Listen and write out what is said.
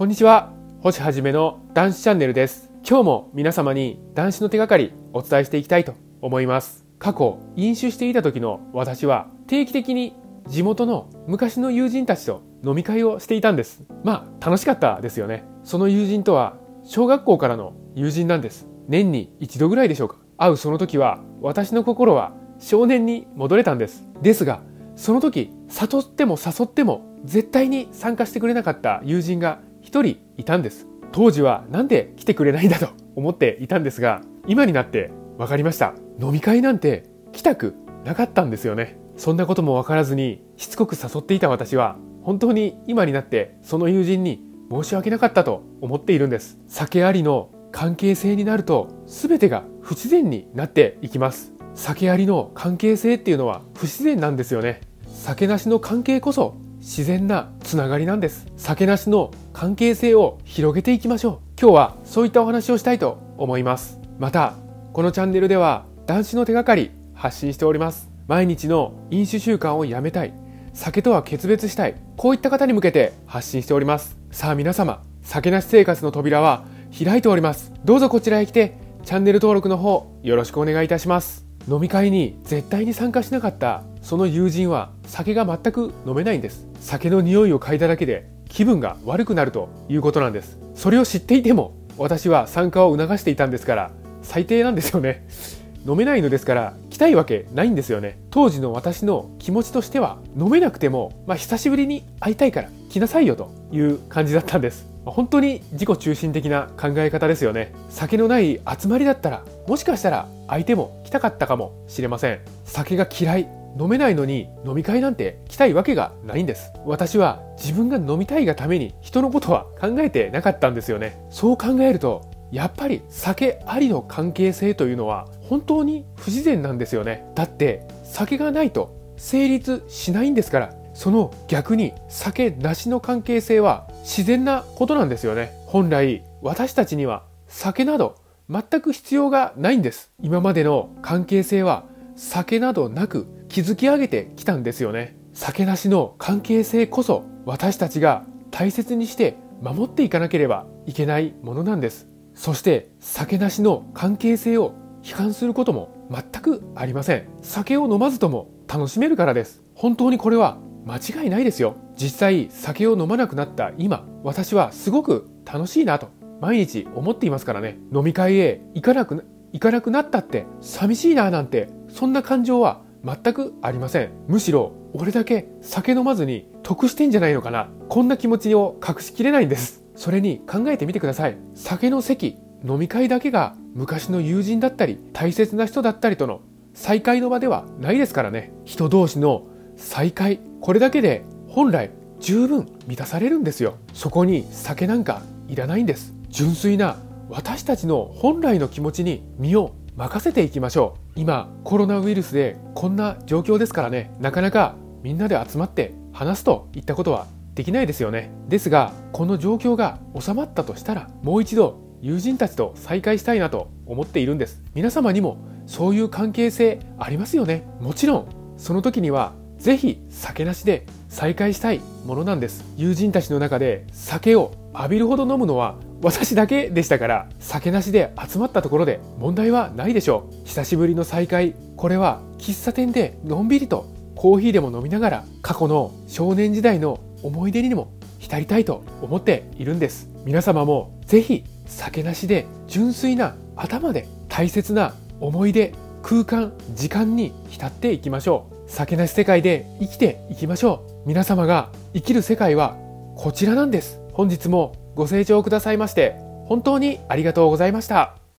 こんにちは。星はじめの男子チャンネルです。今日も皆様に男子の手がかりお伝えしていきたいと思います。過去飲酒していた時の私は定期的に地元の昔の友人たちと飲み会をしていたんです。まあ楽しかったですよね。その友人とは小学校からの友人なんです。年に一度ぐらいでしょうか。会うその時は私の心は少年に戻れたんです。ですがその時誘っても誘っても絶対に参加してくれなかった友人が一人いたんです。当時はなんで来てくれないんだと思っていたんですが今になって分かりました。飲み会なんて来たくなかったんですよね。そんなことも分からずにしつこく誘っていた私は本当に今になってその友人に申し訳なかったと思っているんです。酒ありの関係性になると全てが不自然になっていきます。酒ありの関係性っていうのは不自然なんですよね。酒なしの関係こそ自然なつながりなんです。酒なしの関係性を広げていきましょう。今日はそういったお話をしたいと思います。またこのチャンネルでは男子の手がかり発信しております。毎日の飲酒習慣をやめたい。酒とは決別したい。こういった方に向けて発信しております。さあ皆様酒なし生活の扉は開いております。どうぞこちらへ来てチャンネル登録の方よろしくお願いいたします。飲み会に絶対に参加しなかったその友人は酒が全く飲めないんです。酒の匂いを嗅いだだけで気分が悪くなるということなんです。それを知っていても私は参加を促していたんですから最低なんですよね飲めないのですから来たいわけないんですよね。当時の私の気持ちとしては飲めなくても、まあ、久しぶりに会いたいから来なさいよという感じだったんです。本当に自己中心的な考え方ですよね。酒のない集まりだったらもしかしたら相手も来たかったかもしれません。酒が嫌い飲めないのに飲み会なんて来たいわけがないんです。私は自分が飲みたいがために人のことは考えてなかったんですよね。そう考えるとやっぱり酒ありの関係性というのは本当に不自然なんですよね。だって酒がないと成立しないんですからその逆に酒なしの関係性は自然なことなんですよね。本来私たちには酒など全く必要がないんです。今までの関係性は酒などなく築き上げてきたんですよね。酒なしの関係性こそ私たちが大切にして守っていかなければいけないものなんです。そして酒なしの関係性を悲観することも全くありません。酒を飲まずとも楽しめるからです。本当にこれは間違いないですよ。実際酒を飲まなくなった今私はすごく楽しいなと毎日思っていますからね。飲み会へ行かなく行かなくなったって寂しいななんてそんな感情は全くありません。むしろ俺だけ酒飲まずに得してんじゃないのかな。こんな気持ちを隠しきれないんです。それに考えてみてください。酒の席飲み会だけが昔の友人だったり大切な人だったりとの再会の場ではないですからね。人同士の再会これだけで本来十分満たされるんですよ。そこに酒なんかいらないんです。純粋な私たちの本来の気持ちに身を任せていきましょう。今コロナウイルスでこんな状況ですからね。なかなかみんなで集まって話すといったことはできないですよね。ですがこの状況が収まったとしたらもう一度友人たちと再会したいなと思っているんです。皆様にもそういう関係性ありますよね。もちろんその時にはぜひ酒なしで再会したいものなんです。友人たちの中で酒を浴びるほど飲むのは私だけでしたから酒なしで集まったところで問題はないでしょう。久しぶりの再会これは喫茶店でのんびりとコーヒーでも飲みながら過去の少年時代の思い出にも浸りたいと思っているんです。皆様もぜひ酒なしで純粋な頭で大切な思い出空間時間に浸っていきましょう。酒なし世界で生きていきましょう。皆様が生きる世界はこちらなんです。本日もご清聴くださいまして本当にありがとうございました。